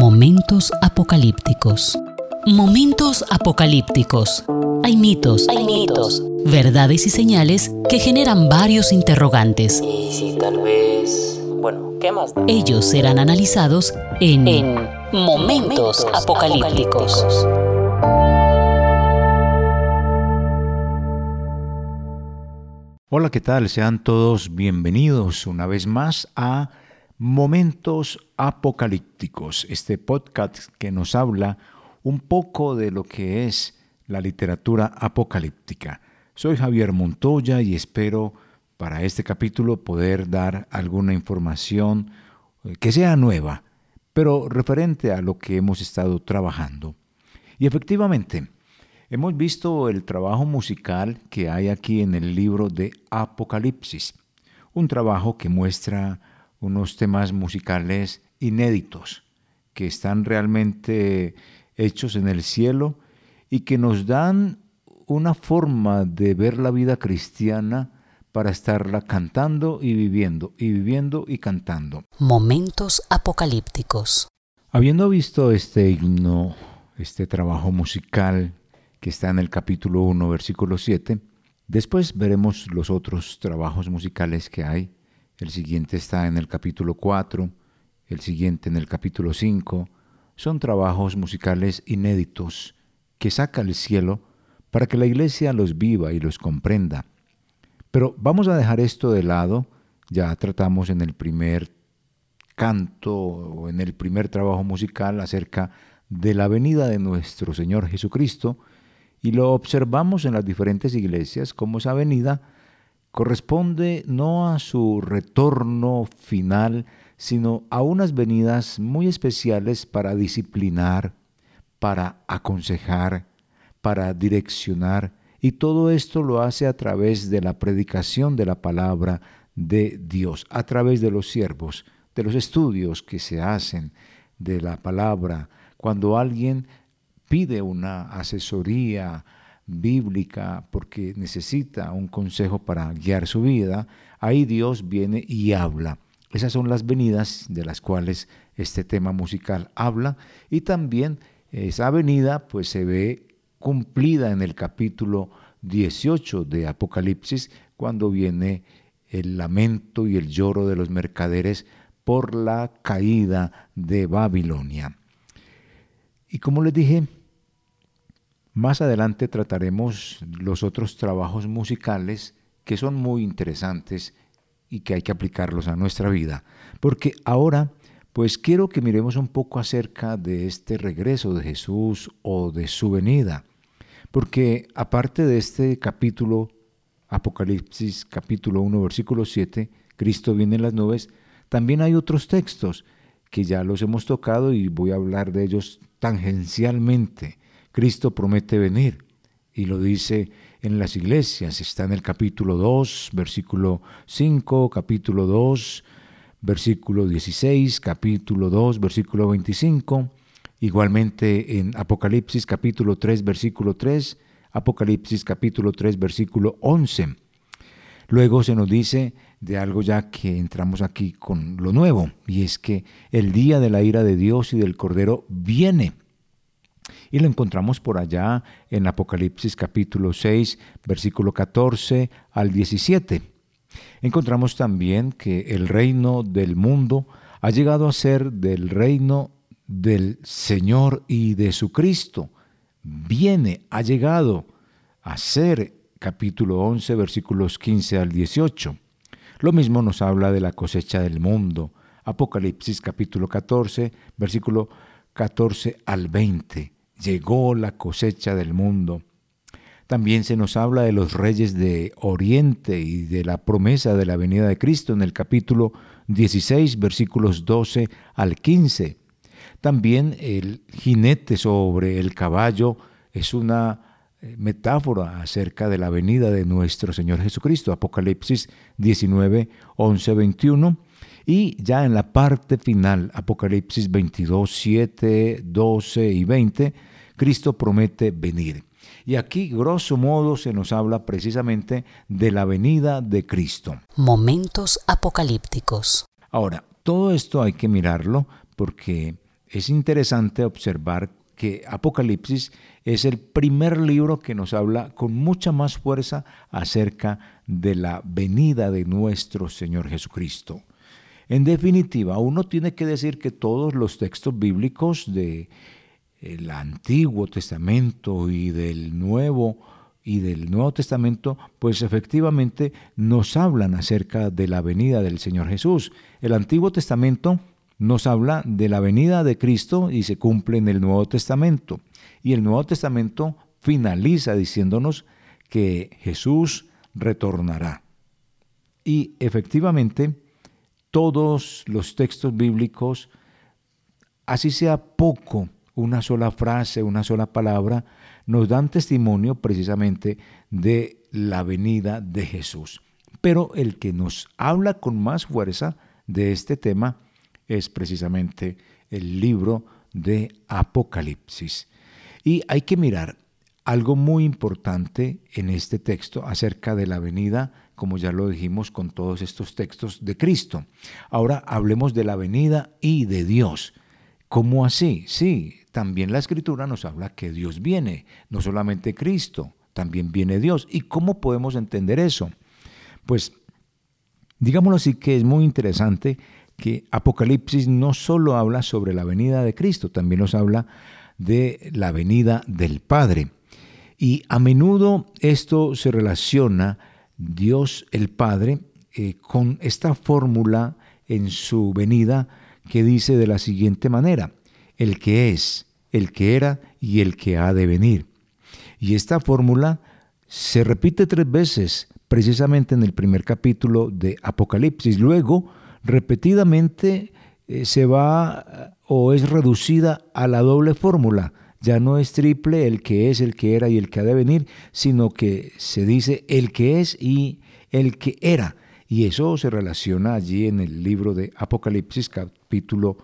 Momentos apocalípticos. Momentos apocalípticos. Hay mitos, hay mitos, verdades y señales que generan varios interrogantes. Y si tal vez... Bueno, ¿qué más? Ellos serán analizados en, Momentos, apocalípticos. Hola, ¿qué tal? Sean todos bienvenidos una vez más a Momentos Apocalípticos, este podcast que nos habla un poco de lo que es la literatura apocalíptica. Soy Javier Montoya y espero para este capítulo poder dar alguna información eh, que sea nueva, pero referente a lo que hemos estado trabajando. Y efectivamente, hemos visto el trabajo musical que hay aquí en el libro de Apocalipsis, un trabajo que muestra unos temas musicales inéditos que están realmente hechos en el cielo y que nos dan una forma de ver la vida cristiana para estarla cantando y viviendo, y viviendo y cantando. Momentos apocalípticos. Habiendo visto este himno, este trabajo musical que está en el capítulo 1, versículo 7, después veremos los otros trabajos musicales que hay el siguiente está en el capítulo 4, el siguiente en el capítulo 5. Son trabajos musicales inéditos que saca el cielo para que la iglesia los viva y los comprenda. Pero vamos a dejar esto de lado, ya tratamos en el primer canto o en el primer trabajo musical acerca de la venida de nuestro Señor Jesucristo y lo observamos en las diferentes iglesias como esa venida corresponde no a su retorno final, sino a unas venidas muy especiales para disciplinar, para aconsejar, para direccionar, y todo esto lo hace a través de la predicación de la palabra de Dios, a través de los siervos, de los estudios que se hacen de la palabra. Cuando alguien pide una asesoría, bíblica porque necesita un consejo para guiar su vida, ahí Dios viene y habla. Esas son las venidas de las cuales este tema musical habla y también esa venida pues se ve cumplida en el capítulo 18 de Apocalipsis cuando viene el lamento y el lloro de los mercaderes por la caída de Babilonia. Y como les dije, más adelante trataremos los otros trabajos musicales que son muy interesantes y que hay que aplicarlos a nuestra vida. Porque ahora, pues quiero que miremos un poco acerca de este regreso de Jesús o de su venida. Porque aparte de este capítulo, Apocalipsis capítulo 1, versículo 7, Cristo viene en las nubes, también hay otros textos que ya los hemos tocado y voy a hablar de ellos tangencialmente Cristo promete venir y lo dice en las iglesias. Está en el capítulo 2, versículo 5, capítulo 2, versículo 16, capítulo 2, versículo 25. Igualmente en Apocalipsis capítulo 3, versículo 3, Apocalipsis capítulo 3, versículo 11. Luego se nos dice de algo ya que entramos aquí con lo nuevo, y es que el día de la ira de Dios y del Cordero viene y lo encontramos por allá en Apocalipsis capítulo 6, versículo 14 al 17. Encontramos también que el reino del mundo ha llegado a ser del reino del Señor y de su Cristo. Viene, ha llegado a ser capítulo 11, versículos 15 al 18. Lo mismo nos habla de la cosecha del mundo. Apocalipsis capítulo 14, versículo 14 al 20 llegó la cosecha del mundo. También se nos habla de los reyes de Oriente y de la promesa de la venida de Cristo en el capítulo 16, versículos 12 al 15. También el jinete sobre el caballo es una eh, metáfora acerca de la venida de nuestro Señor Jesucristo, Apocalipsis 19, 11, 21. Y ya en la parte final, Apocalipsis 22, 7, 12 y 20, Cristo promete venir. Y aquí, grosso modo, se nos habla precisamente de la venida de Cristo. Momentos apocalípticos. Ahora, todo esto hay que mirarlo porque es interesante observar que Apocalipsis es el primer libro que nos habla con mucha más fuerza acerca de la venida de nuestro Señor Jesucristo. En definitiva, uno tiene que decir que todos los textos bíblicos del Antiguo Testamento y del Nuevo y del Nuevo Testamento, pues efectivamente nos hablan acerca de la venida del Señor Jesús. El Antiguo Testamento nos habla de la venida de Cristo y se cumple en el Nuevo Testamento. Y el Nuevo Testamento finaliza diciéndonos que Jesús retornará. Y efectivamente, todos los textos bíblicos, así sea poco, una sola frase, una sola palabra, nos dan testimonio precisamente de la venida de Jesús. Pero el que nos habla con más fuerza de este tema es precisamente el libro de Apocalipsis. Y hay que mirar algo muy importante en este texto acerca de la venida, como ya lo dijimos con todos estos textos de Cristo. Ahora hablemos de la venida y de Dios. ¿Cómo así? Sí, también la escritura nos habla que Dios viene, no solamente Cristo, también viene Dios. ¿Y cómo podemos entender eso? Pues digámoslo así que es muy interesante que Apocalipsis no solo habla sobre la venida de Cristo, también nos habla de la venida del Padre. Y a menudo esto se relaciona Dios el Padre eh, con esta fórmula en su venida que dice de la siguiente manera, el que es, el que era y el que ha de venir. Y esta fórmula se repite tres veces precisamente en el primer capítulo de Apocalipsis. Luego repetidamente eh, se va o es reducida a la doble fórmula. Ya no es triple el que es, el que era y el que ha de venir, sino que se dice el que es y el que era. Y eso se relaciona allí en el libro de Apocalipsis capítulo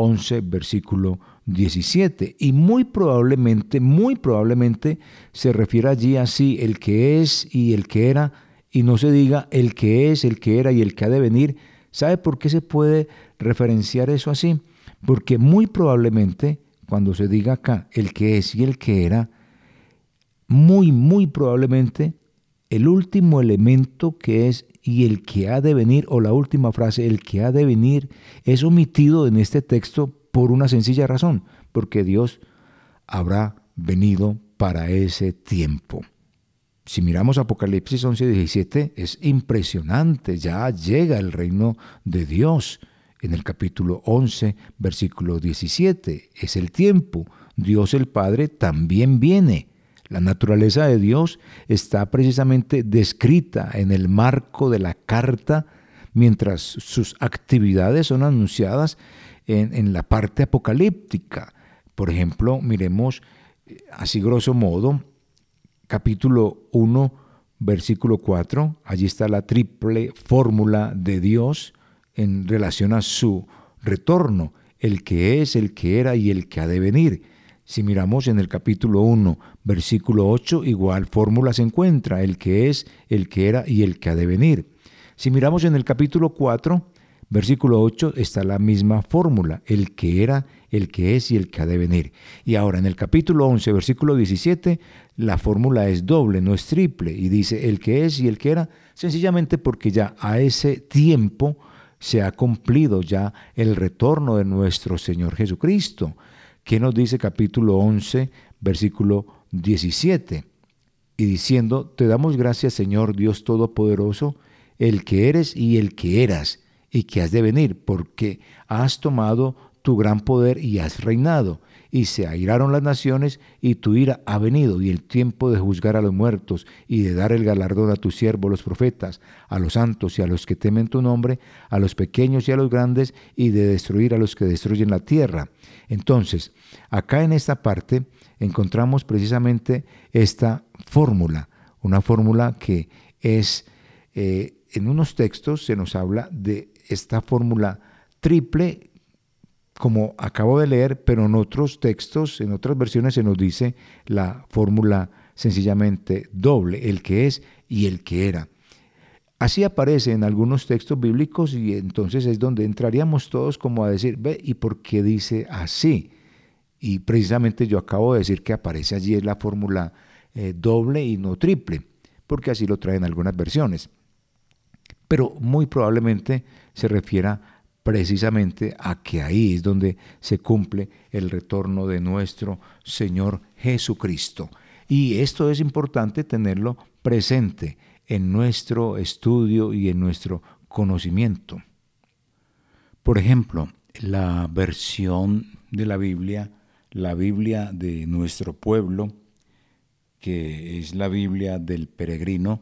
11, versículo 17. Y muy probablemente, muy probablemente se refiere allí así el que es y el que era, y no se diga el que es, el que era y el que ha de venir, ¿Sabe por qué se puede referenciar eso así? Porque muy probablemente cuando se diga acá el que es y el que era, muy, muy probablemente el último elemento que es y el que ha de venir, o la última frase, el que ha de venir, es omitido en este texto por una sencilla razón, porque Dios habrá venido para ese tiempo. Si miramos Apocalipsis 11, 17, es impresionante, ya llega el reino de Dios. En el capítulo 11, versículo 17, es el tiempo. Dios el Padre también viene. La naturaleza de Dios está precisamente descrita en el marco de la carta, mientras sus actividades son anunciadas en, la parte apocalíptica. Por ejemplo, miremos eh, así grosso modo capítulo 1, versículo 4. Allí está la triple fórmula de Dios en relación a su retorno, el que es, el que era y el que ha de venir. Si miramos en el capítulo 1, versículo 8, igual fórmula se encuentra, el que es, el que era y el que ha de venir. Si miramos en el capítulo 4, versículo 8, está la misma fórmula, el que era, el que es y el que ha de venir. Y ahora en el capítulo 11, versículo 17, la fórmula es doble, no es triple, y dice el que es y el que era, sencillamente porque ya a ese tiempo se ha cumplido ya el retorno de nuestro Señor Jesucristo. ¿Qué nos dice capítulo 11, versículo 17? Y diciendo, te damos gracias Señor Dios Todopoderoso, el que eres y el que eras, y que has de venir, porque has tomado tu gran poder y has reinado y se airaron las naciones, y tu ira ha venido, y el tiempo de juzgar a los muertos, y de dar el galardón a tus siervos los profetas, a los santos y a los que temen tu nombre, a los pequeños y a los grandes, y de destruir a los que destruyen la tierra. Entonces, acá en esta parte encontramos precisamente esta fórmula, una fórmula que es, eh, en unos textos se nos habla de esta fórmula triple como acabo de leer, pero en otros textos, en otras versiones se nos dice la fórmula sencillamente doble, el que es y el que era. Así aparece en algunos textos bíblicos y entonces es donde entraríamos todos como a decir, ve, ¿y por qué dice así? Y precisamente yo acabo de decir que aparece allí la fórmula eh, doble y no triple, porque así lo traen algunas versiones. Pero muy probablemente se refiera precisamente a que ahí es donde se cumple el retorno de nuestro Señor Jesucristo. Y esto es importante tenerlo presente en nuestro estudio y en nuestro conocimiento. Por ejemplo, la versión de la Biblia, la Biblia de nuestro pueblo, que es la Biblia del peregrino,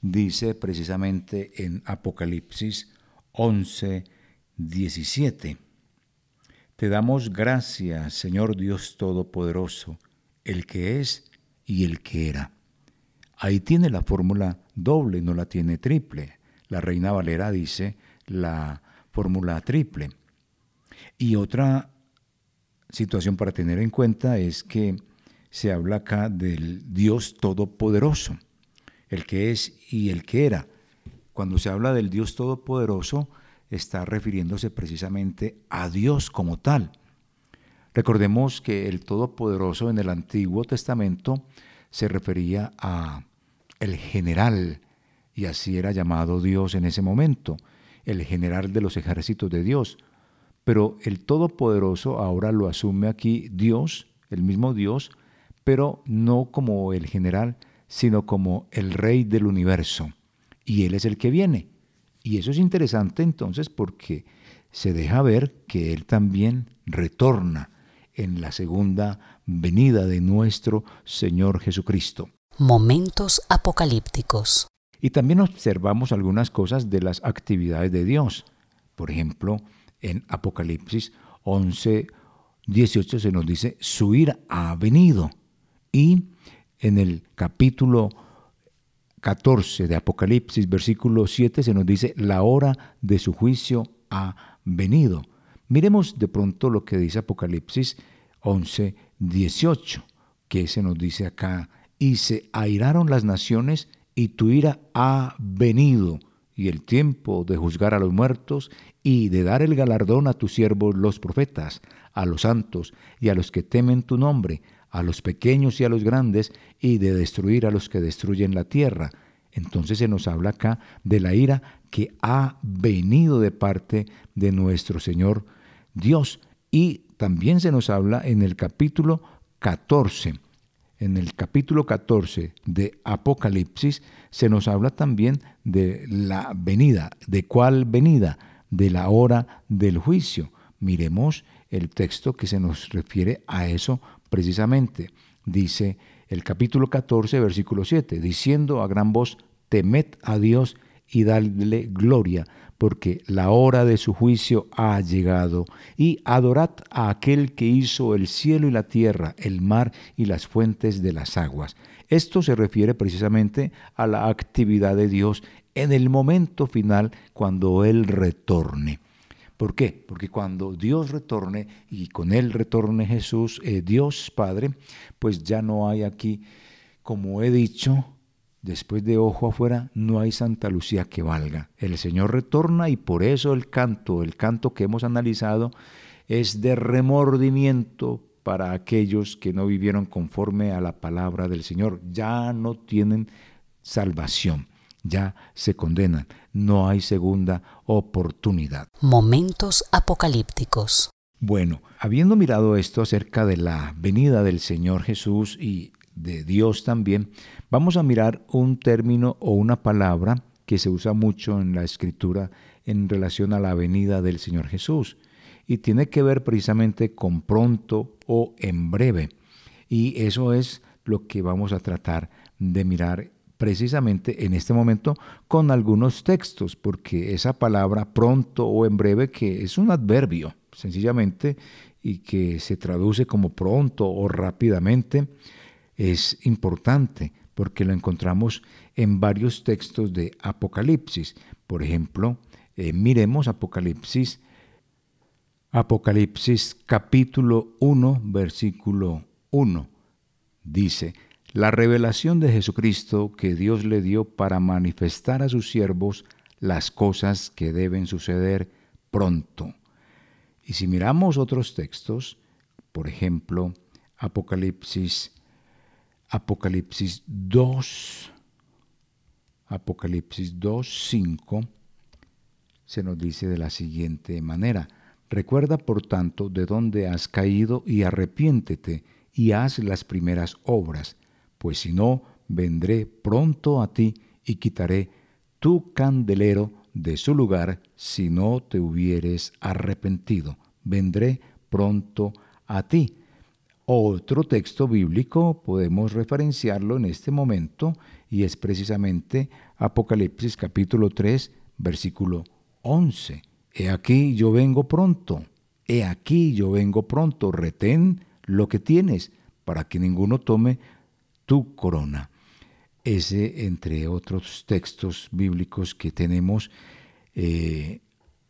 dice precisamente en Apocalipsis 11, 17, Te damos gracias, Señor Dios Todopoderoso, el que es y el que era Ahí tiene la fórmula doble, no la tiene triple. La Reina Valera dice la fórmula triple. Y otra situación para tener en cuenta es que se habla acá del Dios Todopoderoso, el que es y el que era. Cuando se habla del Dios Todopoderoso, está refiriéndose precisamente a Dios como tal. Recordemos que el Todopoderoso en el Antiguo Testamento se refería a el general, y así era llamado Dios en ese momento, el general de los ejércitos de Dios. Pero el Todopoderoso ahora lo asume aquí Dios, el mismo Dios, pero no como el general, sino como el rey del universo. Y Él es el que viene. Y eso es interesante entonces porque se deja ver que Él también retorna en la segunda venida de nuestro Señor Jesucristo. Momentos apocalípticos. Y también observamos algunas cosas de las actividades de Dios. Por ejemplo, en Apocalipsis 11, 18 se nos dice, su ira ha venido. Y en el capítulo 14 de Apocalipsis, versículo 7, se nos dice, la hora de su juicio ha venido. Miremos de pronto lo que dice Apocalipsis 11, 18, que se nos dice acá y se airaron las naciones y tu ira ha venido y el tiempo de juzgar a los muertos y de dar el galardón a tus siervos los profetas, a los santos y a los que temen tu nombre, a los pequeños y a los grandes, y de destruir a los que destruyen la tierra. Entonces se nos habla acá de la ira que ha venido de parte de nuestro Señor Dios. Y también se nos habla en el capítulo 14 en el capítulo 14 de Apocalipsis se nos habla también de la venida. ¿De cuál venida? De la hora del juicio. Miremos el texto que se nos refiere a eso precisamente. Dice el capítulo 14, versículo 7, diciendo a gran voz, temed a Dios y dadle gloria, porque la hora de su juicio ha llegado, y adorad a aquel que hizo el cielo y la tierra, el mar y las fuentes de las aguas. Esto se refiere precisamente a la actividad de Dios en el momento final cuando Él retorne. ¿Por qué? Porque cuando Dios retorne y con Él retorne Jesús, eh, Dios Padre, pues ya no hay aquí, como he dicho, Después de ojo afuera no hay Santa Lucía que valga. El Señor retorna y por eso el canto, el canto que hemos analizado, es de remordimiento para aquellos que no vivieron conforme a la palabra del Señor. Ya no tienen salvación, ya se condenan. No hay segunda oportunidad. Momentos apocalípticos. Bueno, habiendo mirado esto acerca de la venida del Señor Jesús y de Dios también, vamos a mirar un término o una palabra que se usa mucho en la escritura en relación a la venida del Señor Jesús y tiene que ver precisamente con pronto o en breve. Y eso es lo que vamos a tratar de mirar precisamente en este momento con algunos textos, porque esa palabra pronto o en breve que es un adverbio, sencillamente, y que se traduce como pronto o rápidamente, es importante porque lo encontramos en varios textos de Apocalipsis. Por ejemplo, eh, miremos Apocalipsis, Apocalipsis capítulo 1, versículo 1. Dice, la revelación de Jesucristo que Dios le dio para manifestar a sus siervos las cosas que deben suceder pronto. Y si miramos otros textos, por ejemplo, Apocalipsis, Apocalipsis 2, Apocalipsis 2, 5, se nos dice de la siguiente manera, recuerda por tanto de dónde has caído y arrepiéntete y haz las primeras obras, pues si no, vendré pronto a ti y quitaré tu candelero de su lugar si no te hubieres arrepentido. Vendré pronto a ti. Otro texto bíblico podemos referenciarlo en este momento y es precisamente Apocalipsis capítulo 3 versículo 11. He aquí yo vengo pronto, he aquí yo vengo pronto, retén lo que tienes para que ninguno tome tu corona. Ese, entre otros textos bíblicos que tenemos, eh,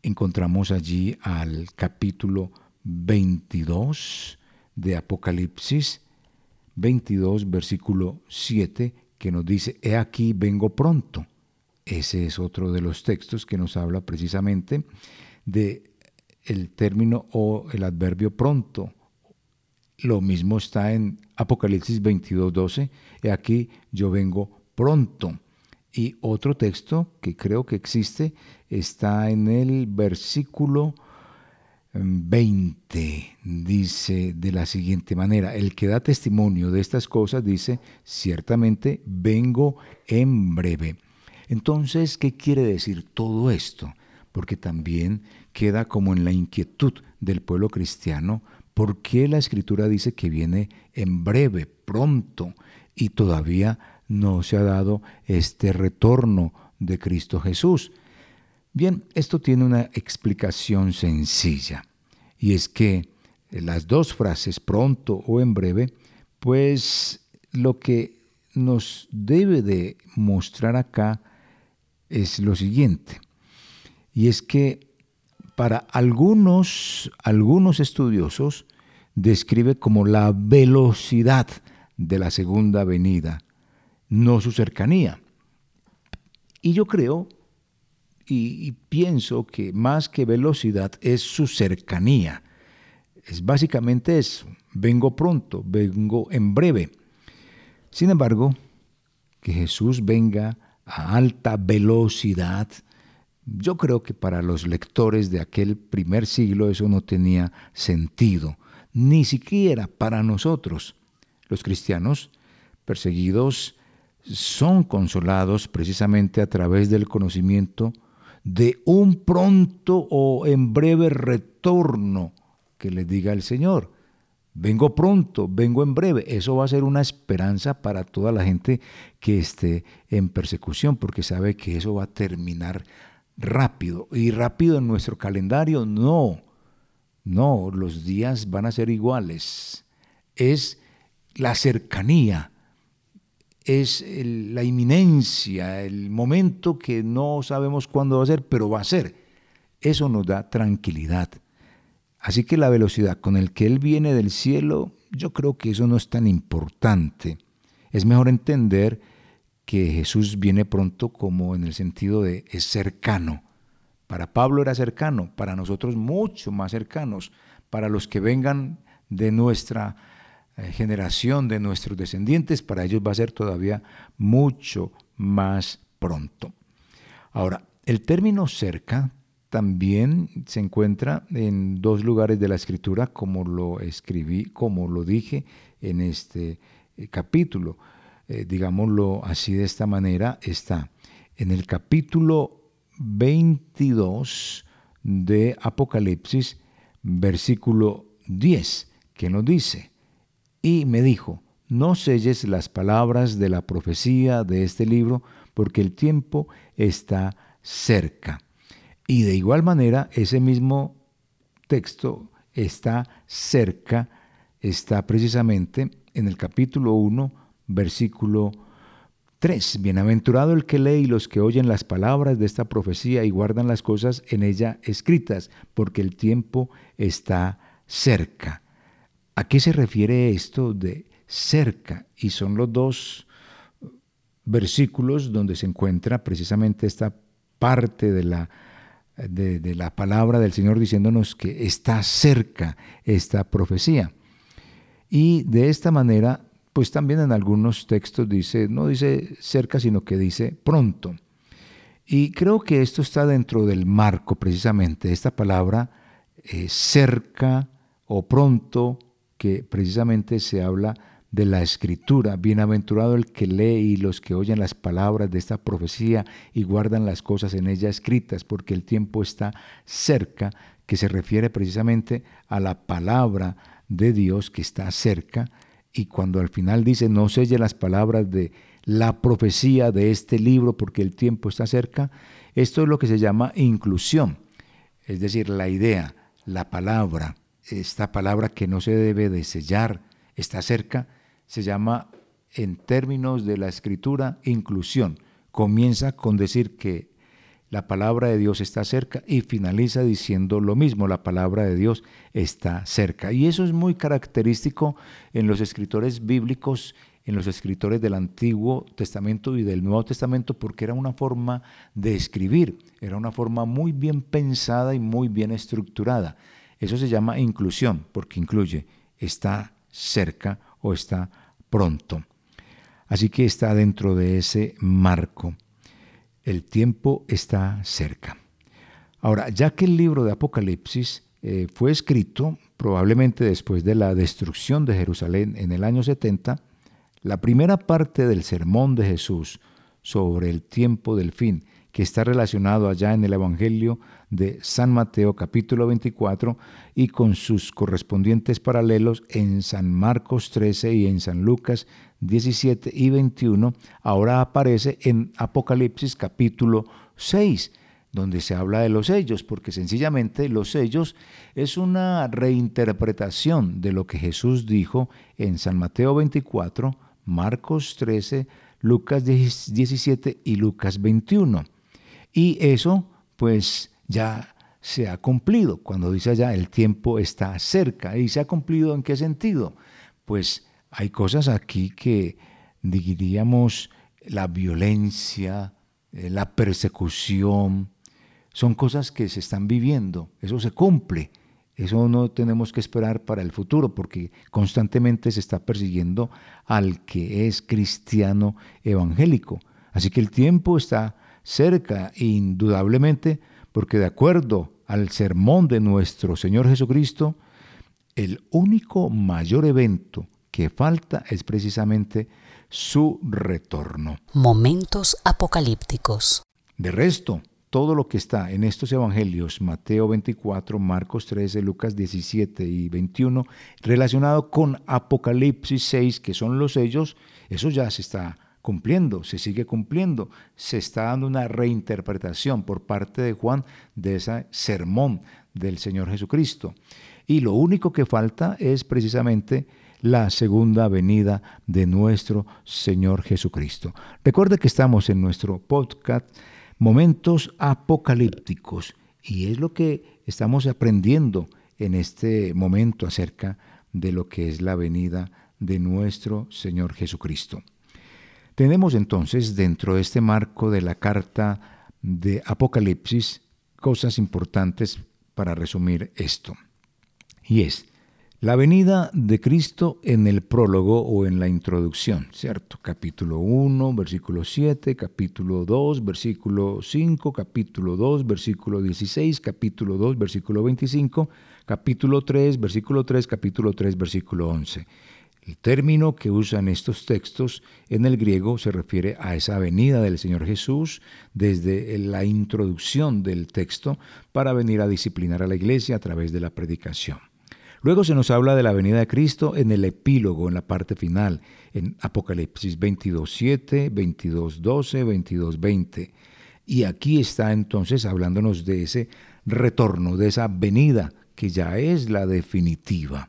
encontramos allí al capítulo 22 de Apocalipsis, 22, versículo 7, que nos dice, He aquí vengo pronto. Ese es otro de los textos que nos habla precisamente de el término o el adverbio pronto. Lo mismo está en Apocalipsis 22, 12. He aquí yo vengo pronto. Y otro texto que creo que existe está en el versículo 20 dice de la siguiente manera, el que da testimonio de estas cosas dice, ciertamente vengo en breve. Entonces, ¿qué quiere decir todo esto? Porque también queda como en la inquietud del pueblo cristiano, ¿por qué la escritura dice que viene en breve, pronto, y todavía no se ha dado este retorno de Cristo Jesús? Bien, esto tiene una explicación sencilla, y es que las dos frases pronto o en breve, pues lo que nos debe de mostrar acá es lo siguiente, y es que para algunos, algunos estudiosos describe como la velocidad de la segunda venida, no su cercanía. Y yo creo y, pienso que más que velocidad es su cercanía. Es básicamente eso. Vengo pronto, vengo en breve. Sin embargo, que Jesús venga a alta velocidad, yo creo que para los lectores de aquel primer siglo eso no tenía sentido, ni siquiera para nosotros. Los cristianos perseguidos son consolados precisamente a través del conocimiento de un pronto o en breve retorno que les diga el Señor. Vengo pronto, vengo en breve. Eso va a ser una esperanza para toda la gente que esté en persecución, porque sabe que eso va a terminar rápido. Y rápido en nuestro calendario, no. No, los días van a ser iguales. Es la cercanía es la inminencia, el momento que no sabemos cuándo va a ser, pero va a ser. Eso nos da tranquilidad. Así que la velocidad con el que Él viene del cielo, yo creo que eso no es tan importante. Es mejor entender que Jesús viene pronto como en el sentido de es cercano. Para Pablo era cercano, para nosotros mucho más cercanos, para los que vengan de nuestra eh, generación de nuestros descendientes, para ellos va a ser todavía mucho más pronto. Ahora, el término cerca también se encuentra en dos lugares de la escritura, como lo escribí, como lo dije en este eh, capítulo. Eh, digámoslo así de esta manera, está en el capítulo 22 de Apocalipsis, versículo 10, que nos dice, y me dijo, no selles las palabras de la profecía de este libro, porque el tiempo está cerca. Y de igual manera, ese mismo texto está cerca, está precisamente en el capítulo 1, versículo 3. Bienaventurado el que lee y los que oyen las palabras de esta profecía y guardan las cosas en ella escritas, porque el tiempo está cerca. ¿A qué se refiere esto de cerca. Y son los dos versículos donde se encuentra precisamente esta parte de la, de, de la palabra del Señor diciéndonos que está cerca esta profecía. Y de esta manera, pues también en algunos textos dice, no dice cerca, sino que dice pronto. Y creo que esto está dentro del marco precisamente, esta palabra eh, cerca o pronto, que precisamente se habla de la escritura. Bienaventurado el que lee y los que oyen las palabras de esta profecía y guardan las cosas en ella escritas, porque el tiempo está cerca, que se refiere precisamente a la palabra de Dios que está cerca. Y cuando al final dice, no selle las palabras de la profecía de este libro porque el tiempo está cerca, esto es lo que se llama inclusión, es decir, la idea, la palabra, esta palabra que no se debe de sellar, está cerca, se llama en términos de la escritura inclusión. Comienza con decir que la palabra de Dios está cerca y finaliza diciendo lo mismo, la palabra de Dios está cerca. Y eso es muy característico en los escritores bíblicos en los escritores del Antiguo Testamento y del Nuevo Testamento porque era una forma de escribir, era una forma muy bien pensada y muy bien estructurada. Eso se llama inclusión porque incluye está cerca o está pronto. Así que está dentro de ese marco. El tiempo está cerca. Ahora, ya que el libro de Apocalipsis eh, fue escrito probablemente después de la destrucción de Jerusalén en el año 70, la primera parte del sermón de Jesús sobre el tiempo del fin, que está relacionado allá en el Evangelio de San Mateo capítulo 24 y con sus correspondientes paralelos en San Marcos 13 y en San Lucas 17 y 21, ahora aparece en Apocalipsis capítulo 6 donde se habla de los sellos, porque sencillamente los sellos es una reinterpretación de lo que Jesús dijo en San Mateo 24, Marcos 13, Lucas 17 y Lucas 21. Y eso pues ya se ha cumplido. Cuando dice allá el tiempo está cerca. ¿Y se ha cumplido en qué sentido? Pues hay cosas aquí que diríamos la violencia, eh, la persecución, son cosas que se están viviendo, eso se cumple. Eso no tenemos que esperar para el futuro porque constantemente se está persiguiendo al que es cristiano evangélico. Así que el tiempo está cerca, indudablemente, porque de acuerdo al sermón de nuestro Señor Jesucristo, el único mayor evento que falta es precisamente su retorno. Momentos apocalípticos. De resto, todo lo que está en estos evangelios, Mateo 24, Marcos 13, Lucas 17 y 21, relacionado con Apocalipsis 6, que son los sellos, eso ya se está cumpliendo, se sigue cumpliendo, se está dando una reinterpretación por parte de Juan de ese sermón del Señor Jesucristo. Y lo único que falta es precisamente la segunda venida de nuestro Señor Jesucristo. Recuerde que estamos en nuestro podcast momentos apocalípticos. Y es lo que estamos aprendiendo en este momento acerca de lo que es la venida de nuestro Señor Jesucristo. Tenemos entonces dentro de este marco de la carta de Apocalipsis cosas importantes para resumir esto. Y es, la venida de Cristo en el prólogo o en la introducción, ¿cierto? Capítulo 1, versículo 7, capítulo 2, versículo 5, capítulo 2, versículo 16, capítulo 2, versículo 25, capítulo 3, versículo 3, capítulo 3, versículo 11. El término que usan estos textos en el griego se refiere a esa venida del Señor Jesús desde la introducción del texto para venir a disciplinar a la iglesia a través de la predicación. Luego se nos habla de la venida de Cristo en el epílogo, en la parte final, en Apocalipsis 22.7, 22.12, 22.20. Y aquí está entonces hablándonos de ese retorno, de esa venida que ya es la definitiva.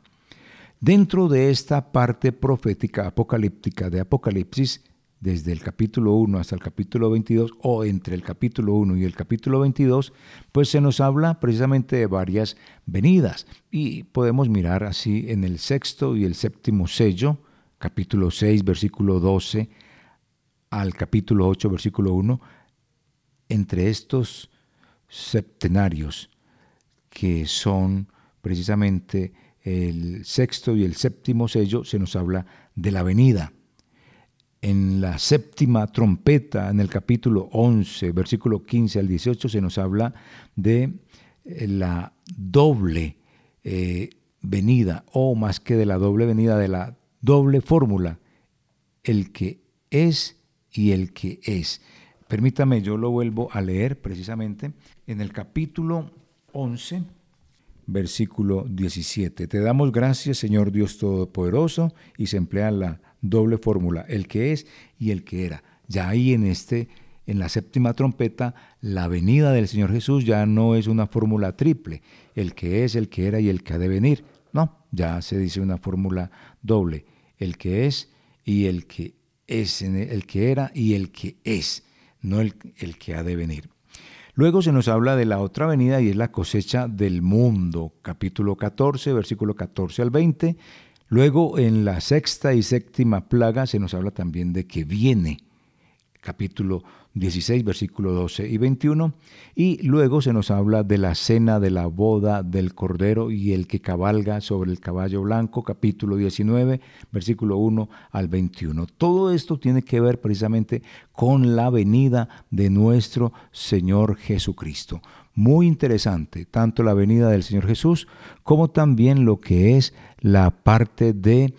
Dentro de esta parte profética apocalíptica de Apocalipsis desde el capítulo 1 hasta el capítulo 22 o entre el capítulo 1 y el capítulo 22, pues se nos habla precisamente de varias venidas. Y podemos mirar así en el sexto y el séptimo sello, capítulo 6, versículo 12, al capítulo 8, versículo 1, entre estos septenarios que son precisamente el sexto y el séptimo sello, se nos habla de la venida. En la séptima trompeta, en el capítulo 11, versículo 15 al 18, se nos habla de eh, la doble eh, venida, o más que de la doble venida, de la doble fórmula, el que es y el que es. Permítame, yo lo vuelvo a leer precisamente en el capítulo 11, versículo 17. Te damos gracias, Señor Dios Todopoderoso, y se emplea la doble fórmula, el que es y el que era. Ya ahí en este en la séptima trompeta, la venida del Señor Jesús ya no es una fórmula triple, el que es, el que era y el que ha de venir. No, ya se dice una fórmula doble, el que es y el que es, el que era y el que es, no el, el que ha de venir. Luego se nos habla de la otra venida y es la cosecha del mundo, capítulo 14, versículo 14 al 20. Luego en la sexta y séptima plaga se nos habla también de que viene, capítulo 16, versículo 12 y 21. Y luego se nos habla de la cena de la boda del Cordero y el que cabalga sobre el caballo blanco, capítulo 19, versículo 1 al 21. Todo esto tiene que ver precisamente con la venida de nuestro Señor Jesucristo. Muy interesante, tanto la venida del Señor Jesús como también lo que es la parte de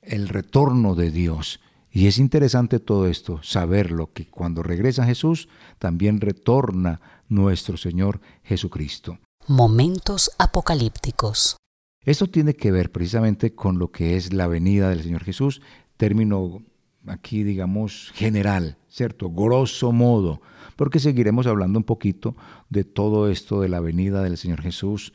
el retorno de Dios y es interesante todo esto, saberlo, que cuando regresa Jesús, también retorna nuestro Señor Jesucristo. Momentos apocalípticos. Esto tiene que ver precisamente con lo que es la venida del Señor Jesús, término aquí digamos general, ¿cierto? Grosso modo, porque seguiremos hablando un poquito de todo esto de la venida del Señor Jesús,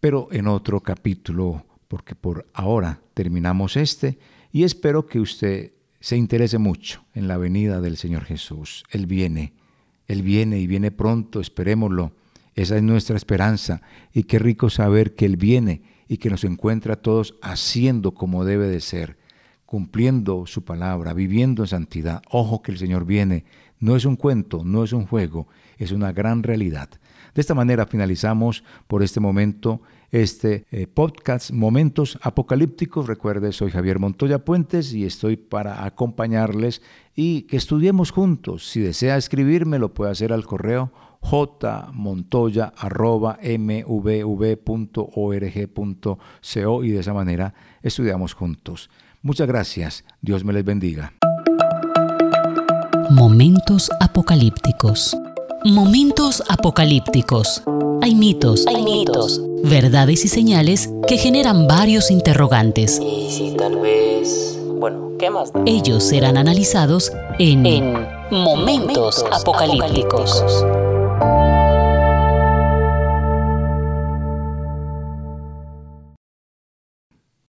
pero en otro capítulo, porque por ahora terminamos este y espero que usted se interese mucho en la venida del Señor Jesús. Él viene, Él viene y viene pronto, esperémoslo. Esa es nuestra esperanza y qué rico saber que Él viene y que nos encuentra a todos haciendo como debe de ser, cumpliendo su palabra, viviendo en santidad. Ojo que el Señor viene, no es un cuento, no es un juego, es una gran realidad. De esta manera finalizamos por este momento este eh, podcast Momentos Apocalípticos. Recuerde, soy Javier Montoya Puentes y estoy para acompañarles y que estudiemos juntos. Si desea escribirme, lo puede hacer al correo jmontoya.mvv.org.co y de esa manera estudiamos juntos. Muchas gracias. Dios me les bendiga. Momentos apocalípticos. Momentos apocalípticos. Hay mitos, hay mitos, verdades y señales que generan varios interrogantes. Y si tal vez... Bueno, ¿qué más? Ellos serán analizados en, Momentos, apocalípticos.